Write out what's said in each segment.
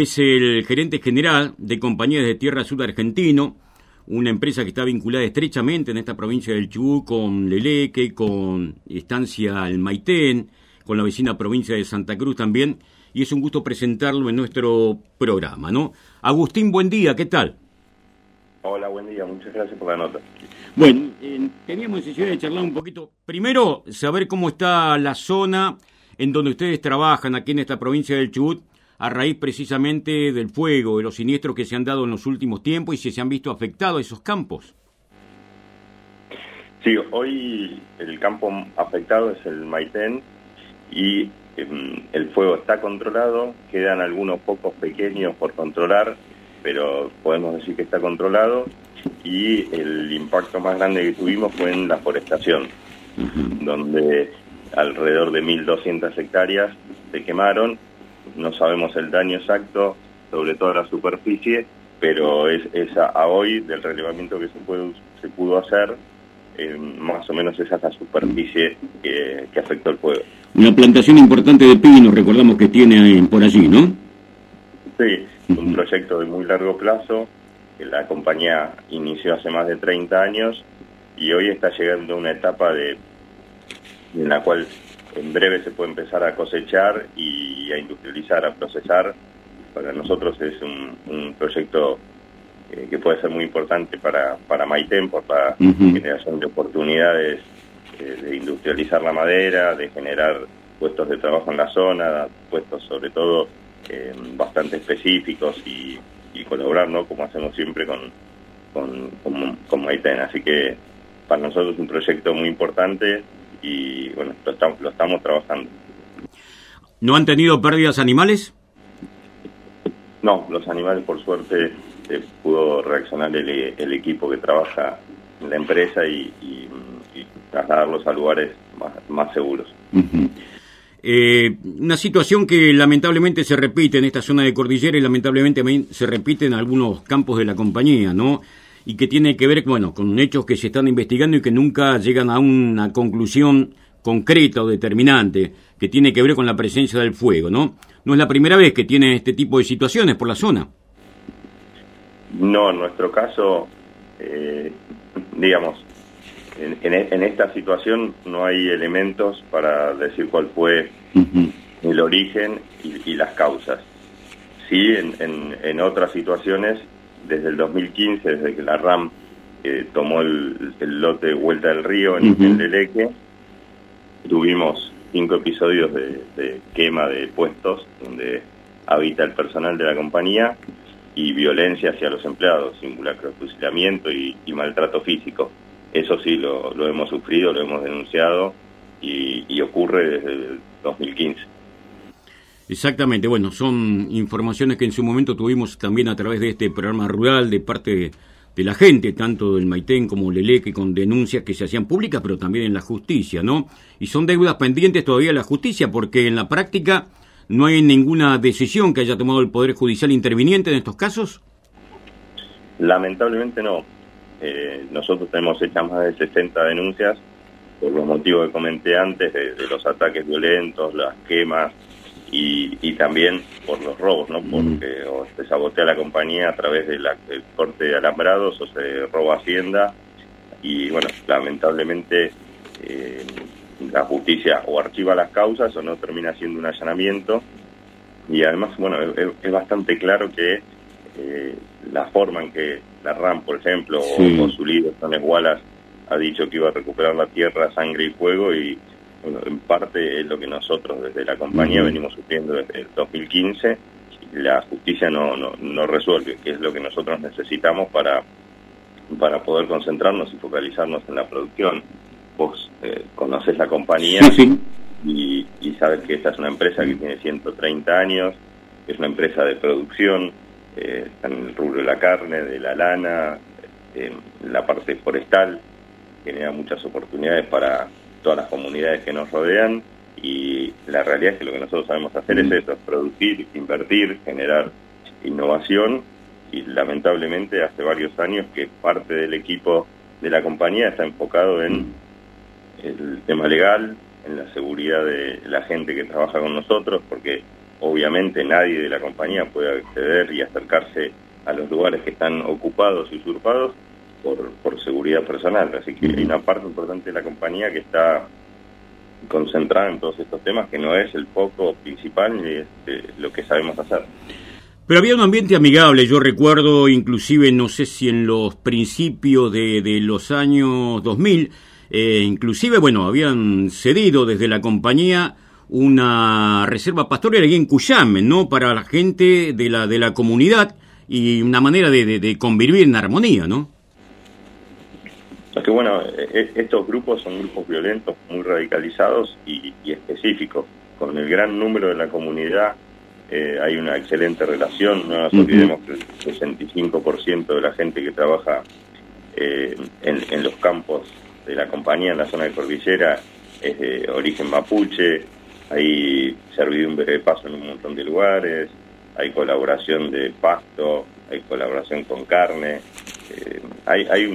Es el gerente general de Compañías de Tierra Sur Argentino, una empresa que está vinculada estrechamente en esta provincia del Chubut con Leleque, con Estancia El Maitén, con la vecina provincia de Santa Cruz también, y es un gusto presentarlo en nuestro programa, ¿no? Agustín, buen día, ¿qué tal? Hola, buen día, muchas gracias por la nota. Bueno, eh, teníamos necesidad de charlar un poquito. Primero, saber cómo está la zona en donde ustedes trabajan aquí en esta provincia del Chubut a raíz precisamente del fuego, de los siniestros que se han dado en los últimos tiempos y si se han visto afectados esos campos. Sí, hoy el campo afectado es el Maitén y em, el fuego está controlado, quedan algunos pocos pequeños por controlar, pero podemos decir que está controlado. Y el impacto más grande que tuvimos fue en la forestación, donde alrededor de 1.200 hectáreas se quemaron no sabemos el daño exacto sobre toda la superficie, pero es, a, hoy del relevamiento que se, puede, se pudo hacer, eh, más o menos esa es la superficie que, afectó el fuego. Una plantación importante de pino, recordamos que tiene por allí, ¿no? Sí, un proyecto de muy largo plazo que la compañía inició hace más de 30 años y hoy está llegando a una etapa de en la cual en breve se puede empezar a cosechar y a industrializar, a procesar. Para nosotros es un, proyecto eh, que puede ser muy importante para, para Maitén por la generación de oportunidades eh, de industrializar la madera, de generar puestos de trabajo en la zona, puestos sobre todo eh, bastante específicos y, colaborar, ¿no? Como hacemos siempre con, con, con, con Maitén. Así que para nosotros es un proyecto muy importante y bueno, lo estamos, lo estamos trabajando. ¿No han tenido pérdidas animales? No, los animales por suerte eh, pudo reaccionar el, equipo que trabaja en la empresa y, trasladarlos a lugares más, seguros. Eh, una situación que lamentablemente se repite en esta zona de cordillera y lamentablemente se repite en algunos campos de la compañía, ¿no? Y que tiene que ver bueno, con hechos que se están investigando y que nunca llegan a una conclusión concreta o determinante, que tiene que ver con la presencia del fuego, ¿no? No es la primera vez que tiene este tipo de situaciones por la zona. No, en nuestro caso, eh, digamos, en, esta situación no hay elementos para decir cuál fue el origen y, las causas. Sí, en, en otras situaciones desde el 2015, desde que la RAM eh, tomó el, lote de Vuelta del Río en, el Leleque, tuvimos cinco episodios de, quema de puestos donde habita el personal de la compañía y violencia hacia los empleados, simulacro de fusilamiento y, maltrato físico. Eso sí lo, hemos sufrido, lo hemos denunciado y, y ocurre desde el 2015. Exactamente, bueno, son informaciones que en su momento tuvimos también a través de este programa rural de parte de la gente, tanto del Maitén como Leleque, con denuncias que se hacían públicas, pero también en la justicia, ¿no? Y son deudas pendientes todavía en la justicia, porque en la práctica no hay ninguna decisión que haya tomado el Poder Judicial interviniente en estos casos. Lamentablemente no. Eh, nosotros tenemos hechas más de 60 denuncias por los motivos que comenté antes, de los ataques violentos, las quemas, y, también por los robos, ¿no? Porque o se sabotea la compañía a través del corte de alambrados o se roba hacienda. Y bueno, lamentablemente eh, la justicia o archiva las causas o no termina haciendo un allanamiento. Y además, bueno, es, bastante claro que eh, la forma en que la RAM, por ejemplo, o, su líder, Tones Wallace, ha dicho que iba a recuperar la tierra, sangre y fuego y bueno, en parte es lo que nosotros desde la compañía venimos sufriendo desde el 2015 y la justicia no, no, no resuelve, que es lo que nosotros necesitamos para, para poder concentrarnos y focalizarnos en la producción. Vos eh, conoces la compañía Y, y sabes que esta es una empresa que tiene 130 años, es una empresa de producción, eh, está en el rubro de la carne, de la lana, en la parte forestal, genera muchas oportunidades para todas las comunidades que nos rodean y la realidad es que lo que nosotros sabemos hacer es eso, producir, invertir, generar innovación y lamentablemente hace varios años que parte del equipo de la compañía está enfocado en el tema legal, en la seguridad de la gente que trabaja con nosotros, porque obviamente nadie de la compañía puede acceder y acercarse a los lugares que están ocupados y usurpados por, por seguridad personal. Así que hay una parte importante de la compañía que está concentrada en todos estos temas, que no es el foco principal ni es eh, lo que sabemos hacer. Pero había un ambiente amigable, yo recuerdo inclusive, no sé si en los principios de, de los años 2000, eh, inclusive, bueno, habían cedido desde la compañía una reserva pastorera aquí en Cuyame, ¿no? Para la gente de la, de la comunidad y una manera de, de, convivir en armonía, ¿no? Es que bueno, e, e, estos grupos son grupos violentos, muy radicalizados y, específicos. Con el gran número de la comunidad eh, hay una excelente relación. No nos olvidemos que el 65% de la gente que trabaja eh, en, en, los campos de la compañía en la zona de Cordillera es de origen mapuche, hay servidumbre de paso en un montón de lugares, hay colaboración de pasto, hay colaboración con carne, eh, hay, hay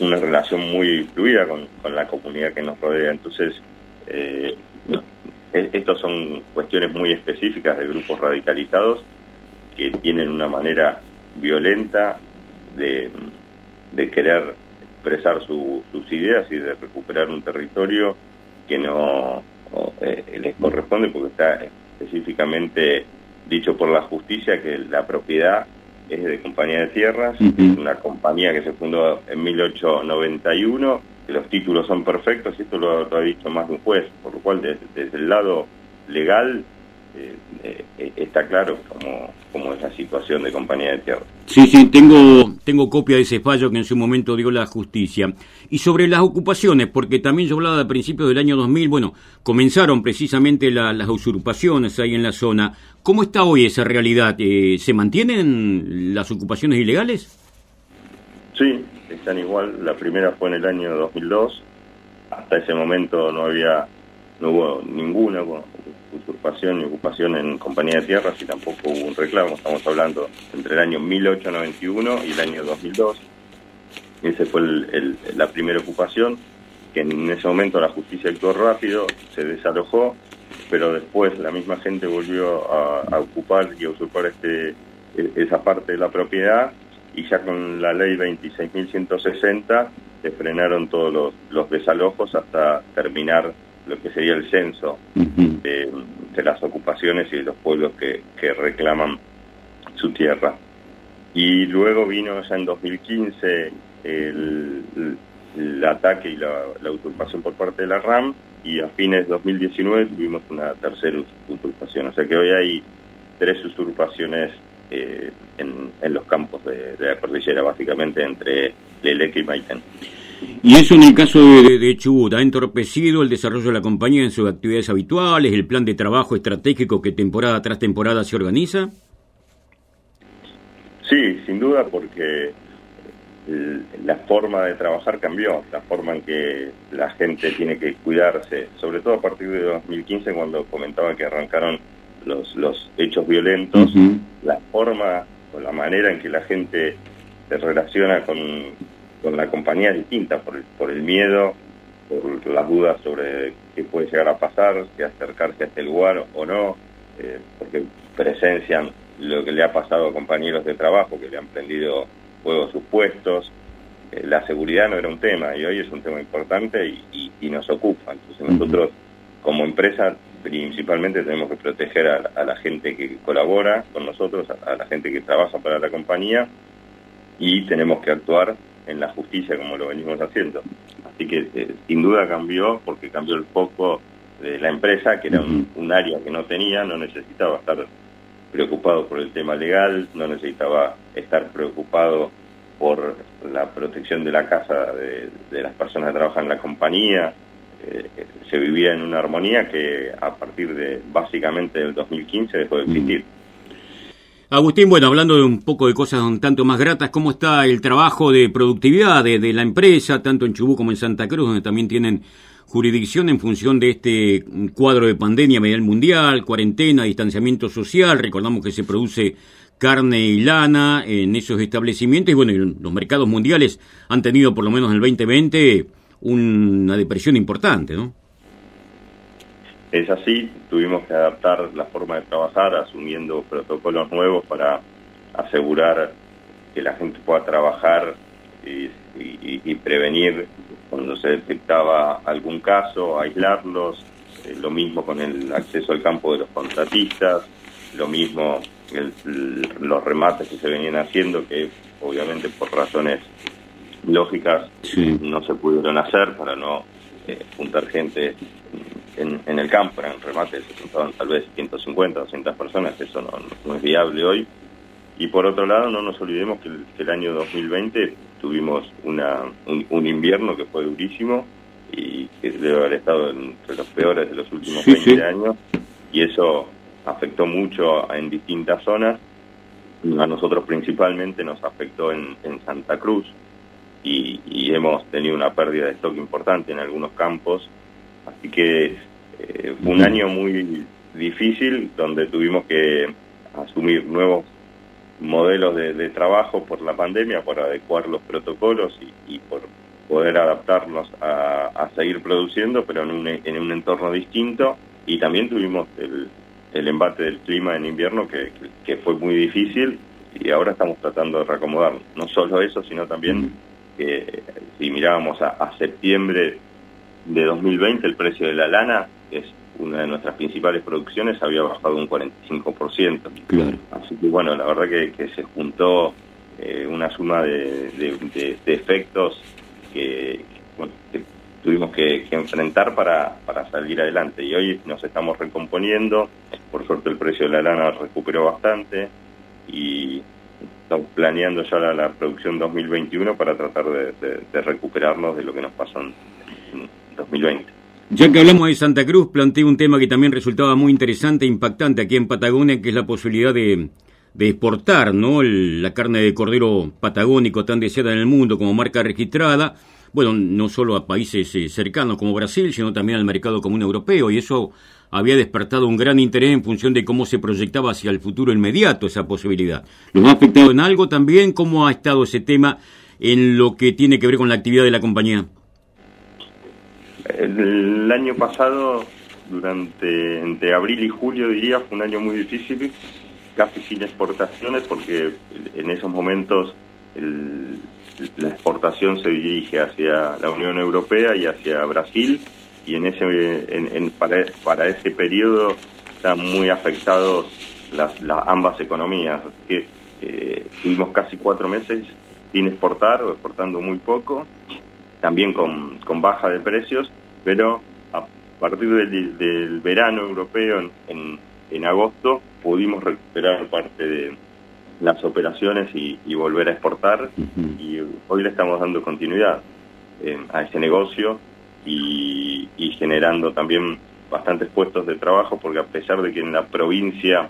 una relación muy fluida con, la comunidad que nos rodea. Entonces, eh, e, estos son cuestiones muy específicas de grupos radicalizados que tienen una manera violenta de, de querer expresar sus ideas y de recuperar un territorio que no eh, les corresponde porque está específicamente dicho por la justicia que la propiedad es de Compañía de Tierras, es una compañía que se fundó en 1891, que los títulos son perfectos y esto lo, ha dicho más de un juez, por lo cual desde el lado legal eh, eh, está claro cómo, cómo, es la situación de compañía de tierra. Sí, sí, tengo, tengo copia de ese fallo que en su momento dio la justicia. Y sobre las ocupaciones, porque también yo hablaba a principios del año 2000, bueno, comenzaron precisamente las usurpaciones ahí en la zona. ¿Cómo está hoy esa realidad? Eh, ¿Se mantienen las ocupaciones ilegales? Sí, están igual. La primera fue en el año 2002. Hasta ese momento no había, no hubo ninguna usurpación y ocupación en compañía de tierras y tampoco hubo un reclamo. Estamos hablando entre el año 1891 y el año 2002. Esa fue la primera ocupación, que en ese momento la justicia actuó rápido, se desalojó, pero después la misma gente volvió a, ocupar y a usurpar este, e, esa parte de la propiedad y ya con la ley 26.160 se frenaron todos los desalojos hasta terminar lo que sería el censo de, las ocupaciones y de los pueblos que, que reclaman su tierra. Y luego vino ya en 2015 el, el ataque y la, usurpación por parte de la RAM y a fines de 2019 tuvimos una tercera usurpación. O sea que hoy hay tres usurpaciones eh, en, en, los campos de, de, la cordillera, básicamente entre Leleque y Maitén. Y eso en el caso de, Chubut, ¿ha entorpecido el desarrollo de la compañía en sus actividades habituales, el plan de trabajo estratégico que temporada tras temporada se organiza? Sí, sin duda, porque la forma de trabajar cambió, la forma en que la gente tiene que cuidarse, sobre todo a partir de 2015 cuando comentaba que arrancaron los, los hechos violentos, la forma o la manera en que la gente se relaciona con, con la compañía distinta por el, por el miedo, por las dudas sobre qué puede llegar a pasar, si acercarse a este lugar o no, eh, porque presencian lo que le ha pasado a compañeros de trabajo que le han prendido fuego a sus puestos. Eh, la seguridad no era un tema y hoy es un tema importante y, y, nos ocupa. Entonces nosotros como empresa principalmente tenemos que proteger a, la gente que colabora con nosotros, a la gente que trabaja para la compañía y tenemos que actuar en la justicia como lo venimos haciendo. Así que eh, sin duda cambió porque cambió el foco de la empresa, que era un, área que no tenía, no necesitaba estar preocupado por el tema legal, no necesitaba estar preocupado por la protección de la casa de, las personas que trabajan en la compañía. Eh, se vivía en una armonía que a partir de básicamente del 2015 dejó de existir. Agustín, bueno, hablando de un poco de cosas un tanto más gratas, ¿cómo está el trabajo de productividad de, la empresa, tanto en Chubut como en Santa Cruz, donde también tienen jurisdicción en función de este cuadro de pandemia a mundial, cuarentena, distanciamiento social? Recordamos que se produce carne y lana en esos establecimientos y bueno, los mercados mundiales han tenido por lo menos en el 2020 una depresión importante, ¿no? Es así, tuvimos que adaptar la forma de trabajar asumiendo protocolos nuevos para asegurar que la gente pueda trabajar y, prevenir cuando se detectaba algún caso, aislarlos, eh, lo mismo con el acceso al campo de los contratistas, lo mismo los remates que se venían haciendo, que obviamente por razones lógicas no se pudieron hacer para no eh, juntar gente en, el campo, eran remates, se juntaban tal vez 150, 200 personas, eso no, es viable hoy. Y por otro lado, no nos olvidemos que el, año 2020 tuvimos una, un, invierno que fue durísimo y que debe haber estado entre los peores de los últimos 20 años, y eso afectó mucho en distintas zonas. A nosotros principalmente nos afectó en, Santa Cruz y, y, hemos tenido una pérdida de stock importante en algunos campos Así que eh, fue un año muy difícil donde tuvimos que asumir nuevos modelos de, trabajo por la pandemia, por adecuar los protocolos y, por poder adaptarnos a, seguir produciendo, pero en un, en un entorno distinto. Y también tuvimos el, el embate del clima en invierno que, que, fue muy difícil y ahora estamos tratando de reacomodar no solo eso, sino también que si mirábamos a, a septiembre de 2020 el precio de la lana, que es una de nuestras principales producciones, había bajado un 45%. Claro. Así que bueno, la verdad que, se juntó eh, una suma de, de, efectos que, tuvimos que, enfrentar para, para salir adelante. Y hoy nos estamos recomponiendo, por suerte el precio de la lana recuperó bastante y estamos planeando ya la, producción 2021 para tratar de, recuperarnos de lo que nos pasó en 2020. Ya que hablamos de Santa Cruz, planteé un tema que también resultaba muy interesante e impactante aquí en Patagonia, que es la posibilidad de, exportar ¿no? la carne de cordero patagónico tan deseada en el mundo como marca registrada, bueno, no solo a países eh, cercanos como Brasil, sino también al mercado común europeo, y eso había despertado un gran interés en función de cómo se proyectaba hacia el futuro inmediato esa posibilidad. ¿Los ha afectado en algo también? ¿Cómo ha estado ese tema en lo que tiene que ver con la actividad de la compañía? El año pasado, durante entre abril y julio, diría, fue un año muy difícil, casi sin exportaciones, porque en esos momentos la exportación se dirige hacia la Unión Europea y hacia Brasil, y en ese en, para, ese periodo están muy afectados las, ambas economías. que eh, tuvimos casi cuatro meses sin exportar o exportando muy poco también con, con baja de precios, pero a partir del, verano europeo en, en, agosto pudimos recuperar parte de las operaciones y, volver a exportar. Y hoy le estamos dando continuidad eh, a ese negocio y, y generando también bastantes puestos de trabajo porque a pesar de que en la provincia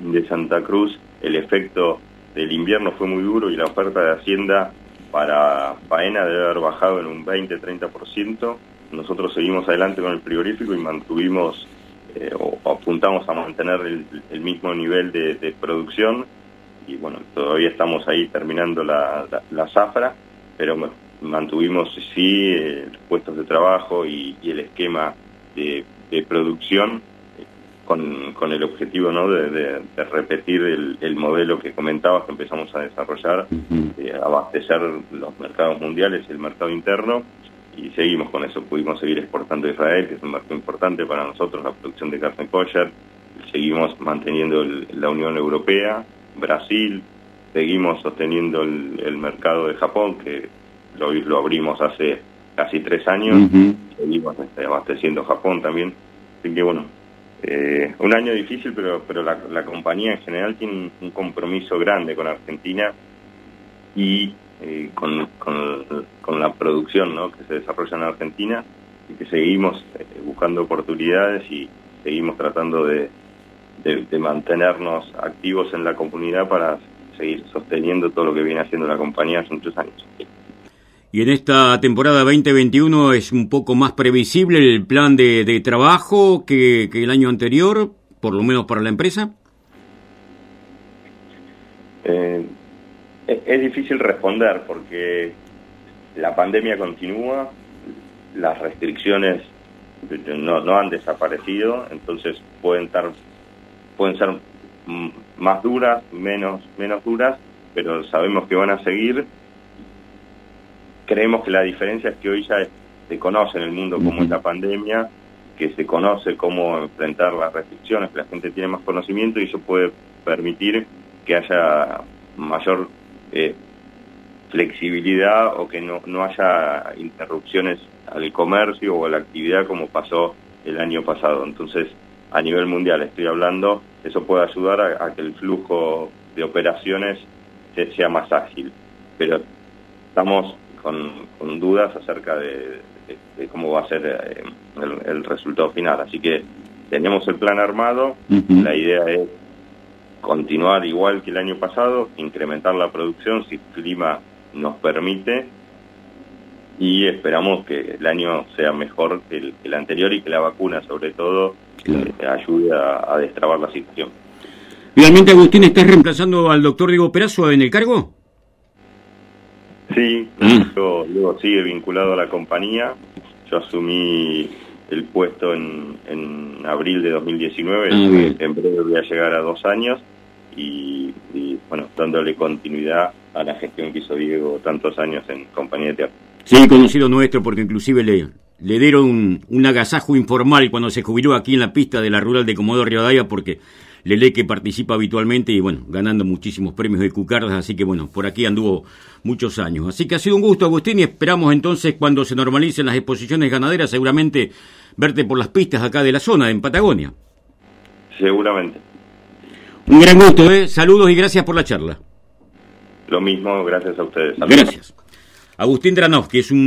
de Santa Cruz el efecto del invierno fue muy duro y la oferta de Hacienda para faena debe haber bajado en un 20-30%. Nosotros seguimos adelante con el frigorífico y mantuvimos eh, o apuntamos a mantener el, mismo nivel de, producción y bueno, todavía estamos ahí terminando la, zafra, pero mantuvimos sí eh, puestos de trabajo y, el esquema de producción con, con el objetivo ¿no? de, repetir el, modelo que comentabas que empezamos a desarrollar, abastecer los mercados mundiales y el mercado interno, y seguimos con eso. Pudimos seguir exportando a Israel, que es un mercado importante para nosotros, la producción de carne kosher, seguimos manteniendo la Unión Europea, Brasil, seguimos sosteniendo el, mercado de Japón, que lo, lo abrimos hace casi tres años, seguimos este, abasteciendo Japón también. Así que bueno, eh, un año difícil, pero, pero la, compañía en general tiene un, compromiso grande con Argentina y eh, con, con, la producción ¿no? que se desarrolla en Argentina y que seguimos eh, buscando oportunidades y seguimos tratando de, de, mantenernos activos en la comunidad para seguir sosteniendo todo lo que viene haciendo la compañía hace muchos años. Y en esta temporada 2021 es un poco más previsible el plan de, trabajo que, el año anterior, por lo menos para la empresa. Eh, es, difícil responder porque la pandemia continúa, las restricciones no, no han desaparecido, entonces pueden estar pueden ser más duras, menos menos duras, pero sabemos que van a seguir. Creemos que la diferencia es que hoy ya se conoce en el mundo cómo es la pandemia, que se conoce cómo enfrentar las restricciones, que la gente tiene más conocimiento y eso puede permitir que haya mayor eh, flexibilidad o que no, no haya interrupciones al comercio o a la actividad como pasó el año pasado. Entonces, a nivel mundial estoy hablando, eso puede ayudar a, que el flujo de operaciones sea más ágil. Pero estamos con, dudas acerca de, cómo va a ser eh, el, resultado final. Así que tenemos el plan armado, la idea es continuar igual que el año pasado, incrementar la producción si el clima nos permite y esperamos que el año sea mejor que el, anterior y que la vacuna sobre todo eh, ayude a, destrabar la situación. Finalmente, Agustín, ¿estás reemplazando al doctor Diego Perazo en el cargo? Sí, ah. luego sigue vinculado a la compañía. Yo asumí el puesto en, en abril de 2019, ah, en breve voy a llegar a dos años y, bueno, dándole continuidad a la gestión que hizo Diego tantos años en compañía de teatro. Sí, conocido nuestro, porque inclusive le, le dieron un, agasajo informal cuando se jubiló aquí en la pista de la rural de Comodoro Rivadavia, porque Lele que participa habitualmente y bueno, ganando muchísimos premios de cucardas, así que bueno, por aquí anduvo muchos años. Así que ha sido un gusto, Agustín, y esperamos entonces cuando se normalicen las exposiciones ganaderas, seguramente verte por las pistas acá de la zona, en Patagonia. Seguramente. Un gran gusto, ¿eh? Saludos y gracias por la charla. Lo mismo, gracias a ustedes. Gracias. Agustín Dranov, que es un